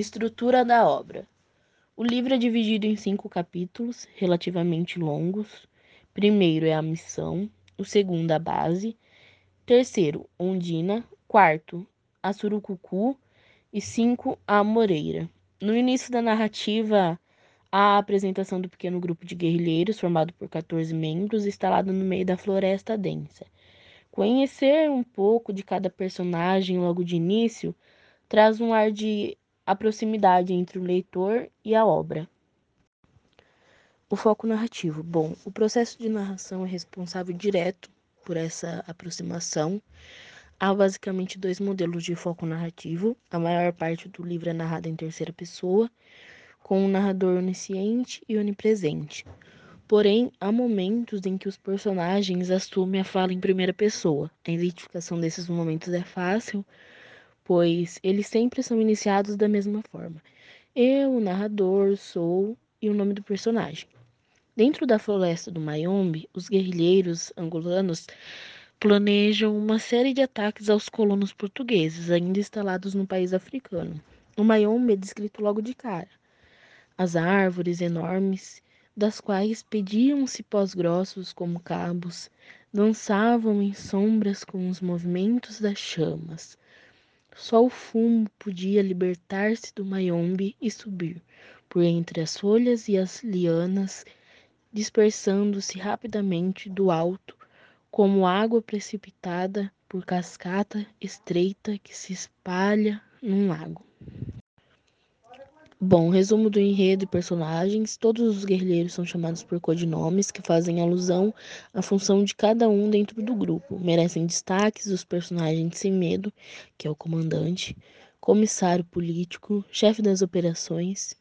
Estrutura da obra. O livro é dividido em cinco capítulos, relativamente longos. Primeiro é a missão, o segundo a base, terceiro, Ondina, quarto, a Surucucu e cinco, a Moreira. No início da narrativa, a apresentação do pequeno grupo de guerrilheiros, formado por 14 membros, instalado no meio da floresta densa. Conhecer um pouco de cada personagem logo de início traz um ar de a proximidade entre o leitor e a obra. O foco narrativo. Bom, o processo de narração é responsável direto por essa aproximação. Há basicamente dois modelos de foco narrativo. A maior parte do livro é narrada em terceira pessoa, com um narrador onisciente e onipresente. Porém, há momentos em que os personagens assumem a fala em primeira pessoa. A identificação desses momentos é fácil, pois eles sempre são iniciados da mesma forma. Eu, o narrador, sou e o nome do personagem. Dentro da floresta do Mayombe, os guerrilheiros angolanos planejam uma série de ataques aos colonos portugueses ainda instalados no país africano. O Mayombe é descrito logo de cara. As árvores enormes, das quais pediam cipós grossos como cabos, dançavam em sombras com os movimentos das chamas. Só o fumo podia libertar-se do maiombe e subir por entre as folhas e as lianas, dispersando-se rapidamente do alto, como água precipitada por cascata estreita que se espalha num lago. Bom, resumo do enredo e personagens. Todos os guerrilheiros são chamados por codinomes que fazem alusão à função de cada um dentro do grupo. Merecem destaques os personagens sem medo, que é o comandante, comissário político, chefe das operações,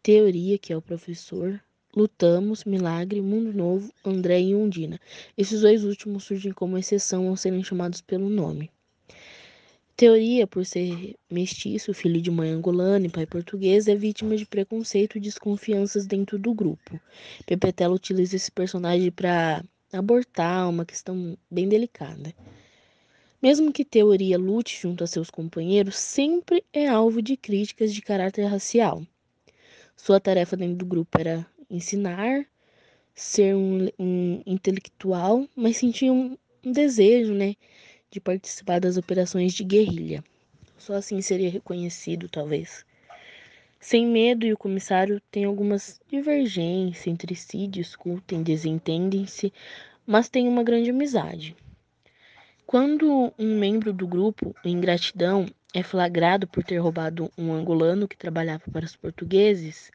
teoria, que é o professor, Lutamos, Milagre, Mundo Novo, André e Undina. Esses dois últimos surgem como exceção ao serem chamados pelo nome. Teoria, por ser mestiço, filho de mãe angolana e pai português, é vítima de preconceito e desconfianças dentro do grupo. Pepetela utiliza esse personagem para abortar uma questão bem delicada. Mesmo que Teoria lute junto a seus companheiros, sempre é alvo de críticas de caráter racial. Sua tarefa dentro do grupo era ensinar, ser um, um intelectual, mas sentia um, um desejo, né, de participar das operações de guerrilha. Só assim seria reconhecido, talvez. Sem medo e o comissário têm algumas divergências entre si, discutem, desentendem-se, mas têm uma grande amizade. Quando um membro do grupo, em gratidão, é flagrado por ter roubado um angolano que trabalhava para os portugueses,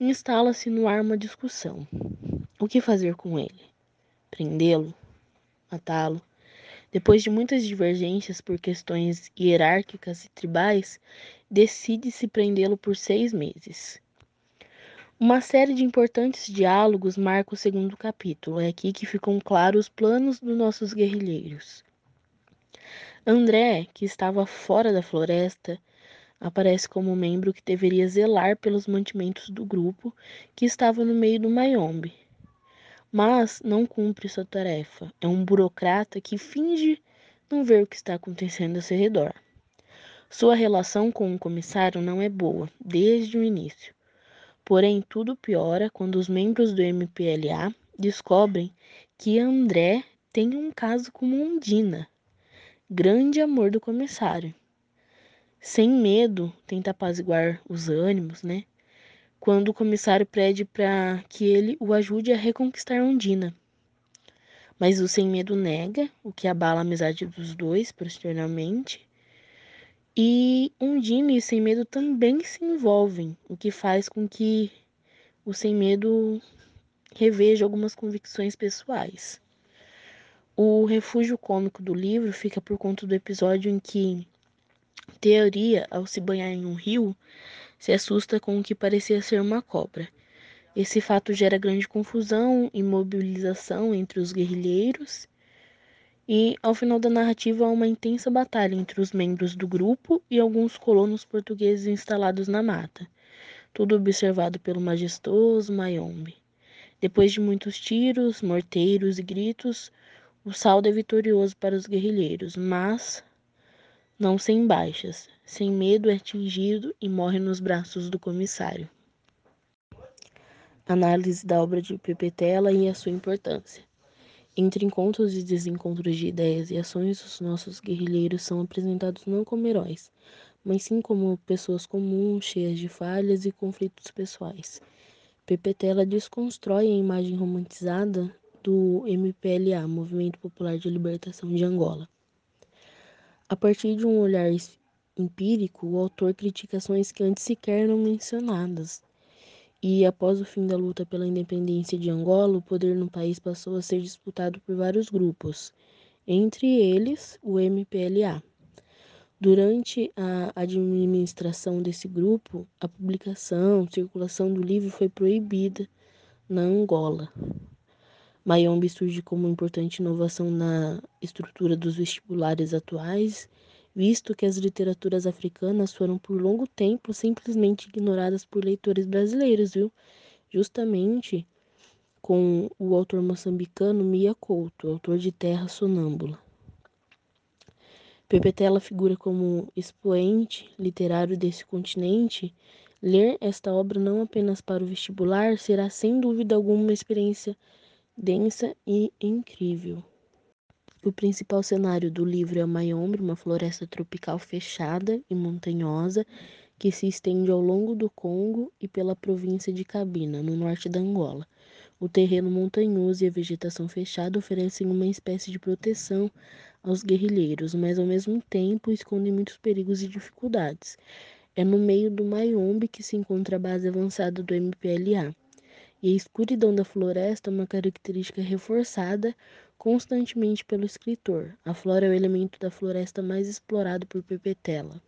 instala-se no ar uma discussão. O que fazer com ele? Prendê-lo? Matá-lo? Depois de muitas divergências por questões hierárquicas e tribais, decide-se prendê-lo por seis meses. Uma série de importantes diálogos marca o segundo capítulo. É aqui que ficam claros os planos dos nossos guerrilheiros. André, que estava fora da floresta, aparece como membro que deveria zelar pelos mantimentos do grupo que estava no meio do Mayombe mas não cumpre sua tarefa. É um burocrata que finge não ver o que está acontecendo ao seu redor. Sua relação com o comissário não é boa desde o início. Porém, tudo piora quando os membros do MPLA descobrem que André tem um caso com Mondina, grande amor do comissário. Sem medo, tenta apaziguar os ânimos, né? Quando o comissário pede para que ele o ajude a reconquistar Ondina. Mas o sem medo nega, o que abala a amizade dos dois posteriormente. E Ondina e sem medo também se envolvem, o que faz com que o sem medo reveja algumas convicções pessoais. O refúgio cômico do livro fica por conta do episódio em que Teoria, ao se banhar em um rio, se assusta com o que parecia ser uma cobra. Esse fato gera grande confusão e mobilização entre os guerrilheiros, e ao final da narrativa há uma intensa batalha entre os membros do grupo e alguns colonos portugueses instalados na mata, tudo observado pelo majestoso Mayombe. Depois de muitos tiros, morteiros e gritos, o saldo é vitorioso para os guerrilheiros, mas não sem baixas. Sem medo é atingido e morre nos braços do comissário. Análise da obra de Pepetela e a sua importância. Entre encontros e desencontros de ideias e ações, os nossos guerrilheiros são apresentados não como heróis, mas sim como pessoas comuns, cheias de falhas e conflitos pessoais. Pepetela desconstrói a imagem romantizada do MPLA, Movimento Popular de Libertação de Angola. A partir de um olhar empírico, o autor critica ações que antes sequer eram mencionadas, e após o fim da luta pela independência de Angola, o poder no país passou a ser disputado por vários grupos, entre eles o MPLA. Durante a administração desse grupo, a publicação, circulação do livro foi proibida na Angola. Mayombe surge como importante inovação na estrutura dos vestibulares atuais visto que as literaturas africanas foram por longo tempo simplesmente ignoradas por leitores brasileiros, viu? Justamente com o autor moçambicano Mia Couto, autor de Terra Sonâmbula. Pepetela figura como expoente literário desse continente. Ler esta obra não apenas para o vestibular será sem dúvida alguma uma experiência densa e incrível. O principal cenário do livro é Mayombe, uma floresta tropical fechada e montanhosa que se estende ao longo do Congo e pela província de Cabina, no norte da Angola. O terreno montanhoso e a vegetação fechada oferecem uma espécie de proteção aos guerrilheiros, mas ao mesmo tempo escondem muitos perigos e dificuldades. É no meio do Mayombe que se encontra a base avançada do MPLA. E a escuridão da floresta é uma característica reforçada constantemente pelo escritor. A flora é o elemento da floresta mais explorado por Pepetela.